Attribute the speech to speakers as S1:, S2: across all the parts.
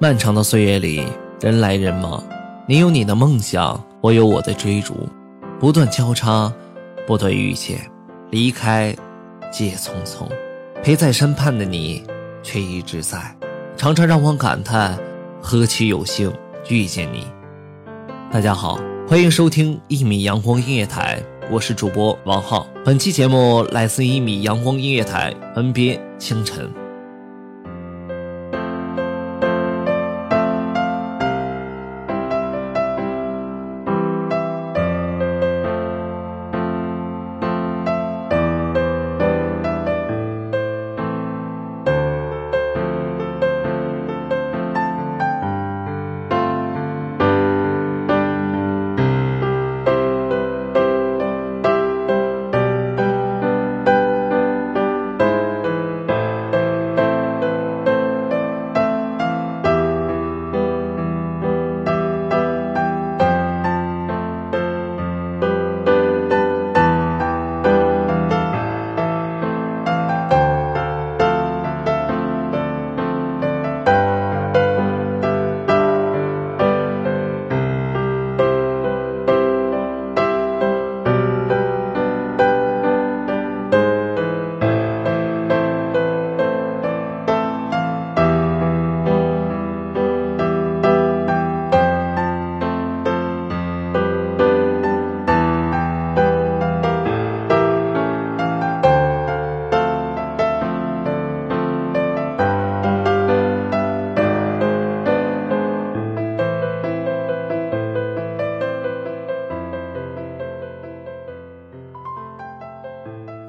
S1: 漫长的岁月里，人来人往，你有你的梦想，我有我的追逐，不断交叉，不断遇见，离开，皆匆匆。陪在身畔的你，却一直在，常常让我感叹，何其有幸遇见你。大家好，欢迎收听一米阳光音乐台，我是主播王浩。本期节目来自一米阳光音乐台，文编清晨。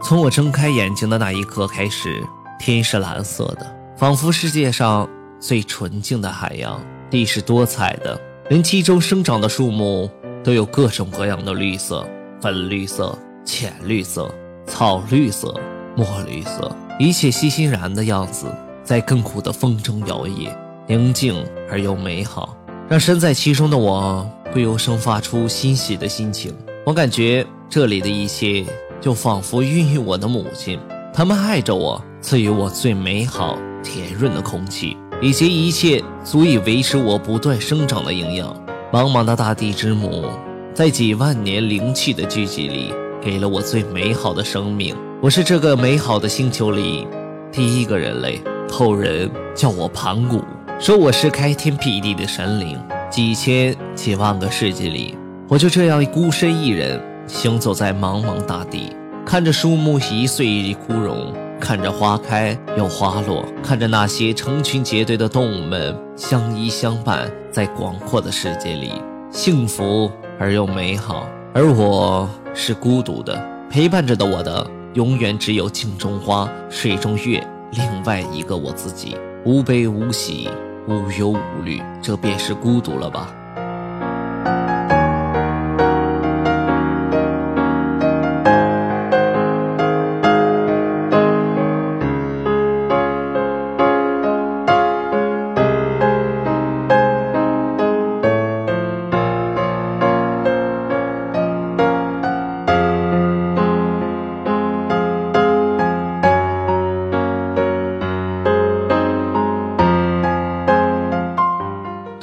S1: 从我睁开眼睛的那一刻开始，天是蓝色的，仿佛世界上最纯净的海洋；地是多彩的，连其中生长的树木都有各种各样的绿色：粉绿色、浅绿色、草绿色、墨绿色，一切欣欣然的样子，在亘古的风中摇曳，宁静而又美好，让身在其中的我不由生发出欣喜的心情。我感觉这里的一切。就仿佛孕育我的母亲，他们爱着我，赐予我最美好、甜润的空气，以及一切足以维持我不断生长的营养。茫茫的大地之母，在几万年灵气的聚集里，给了我最美好的生命。我是这个美好的星球里第一个人类，后人叫我盘古，说我是开天辟地的神灵。几千几万个世纪里，我就这样孤身一人。行走在茫茫大地，看着树木一岁一枯荣，看着花开又花落，看着那些成群结队的动物们相依相伴，在广阔的世界里幸福而又美好。而我是孤独的，陪伴着的我的永远只有镜中花、水中月，另外一个我自己，无悲无喜，无忧无虑，这便是孤独了吧。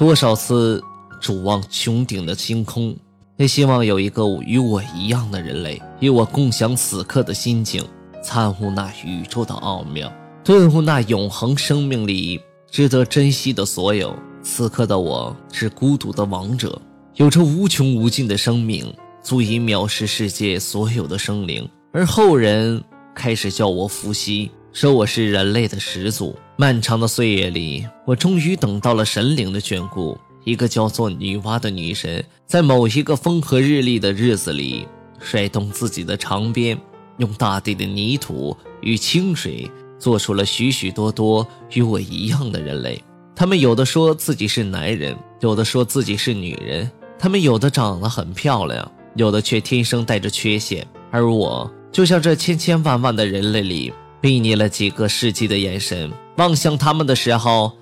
S1: 多少次瞩望穹顶的星空，也希望有一个与我一样的人类，与我共享此刻的心境，参悟那宇宙的奥妙，顿悟那永恒生命里值得珍惜的所有。此刻的我是孤独的王者，有着无穷无尽的生命，足以藐视世界所有的生灵。而后人开始叫我伏羲。说我是人类的始祖。漫长的岁月里，我终于等到了神灵的眷顾。一个叫做女娲的女神，在某一个风和日丽的日子里，甩动自己的长鞭，用大地的泥土与清水，做出了许许多多与我一样的人类。他们有的说自己是男人，有的说自己是女人。他们有的长得很漂亮，有的却天生带着缺陷。而我，就像这千千万万的人类里。睥睨了几个世纪的眼神，望向他们的时候，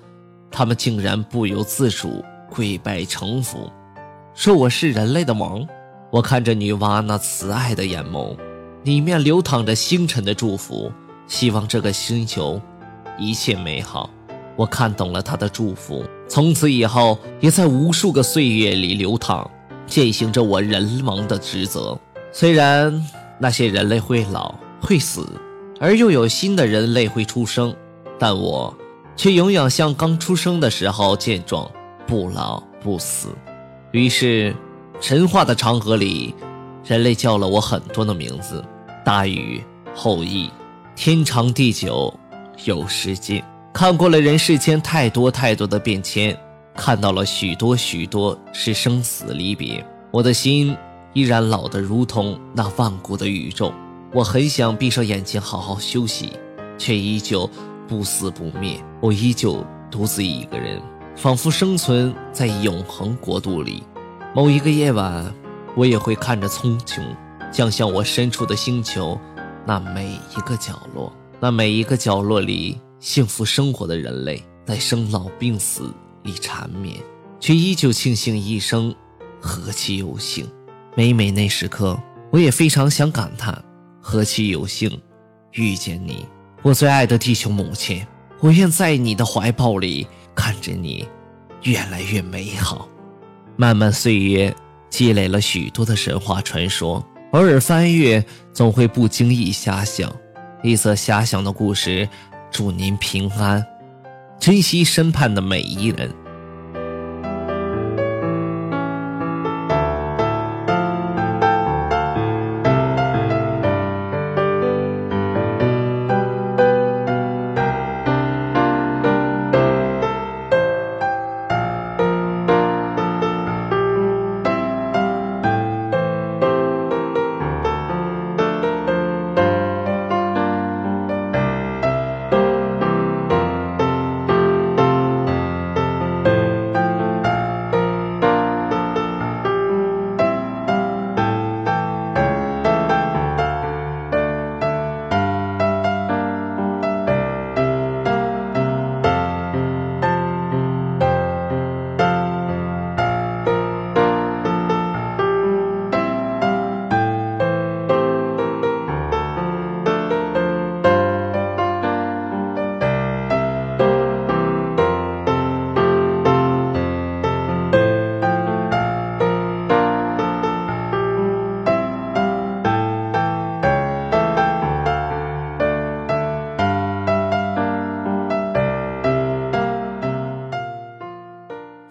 S1: 他们竟然不由自主跪拜臣服，说我是人类的王。我看着女娲那慈爱的眼眸，里面流淌着星辰的祝福，希望这个星球一切美好。我看懂了他的祝福，从此以后也在无数个岁月里流淌，践行着我人王的职责。虽然那些人类会老会死。而又有新的人类会出生，但我却永远像刚出生的时候健壮，不老不死。于是，神话的长河里，人类叫了我很多的名字：大禹、后羿、天长地久、有时间。看过了人世间太多太多的变迁，看到了许多许多是生死离别，我的心依然老得如同那万古的宇宙。我很想闭上眼睛好好休息，却依旧不死不灭。我依旧独自一个人，仿佛生存在永恒国度里。某一个夜晚，我也会看着苍穹降向我身处的星球，那每一个角落，那每一个角落里幸福生活的人类，在生老病死里缠绵，却依旧庆幸一生何其有幸。每每那时刻，我也非常想感叹。何其有幸遇见你，我最爱的地球母亲！我愿在你的怀抱里看着你越来越美好。漫漫岁月积累了许多的神话传说，偶尔翻阅总会不经意遐想一则遐想的故事。祝您平安，珍惜身畔的每一人。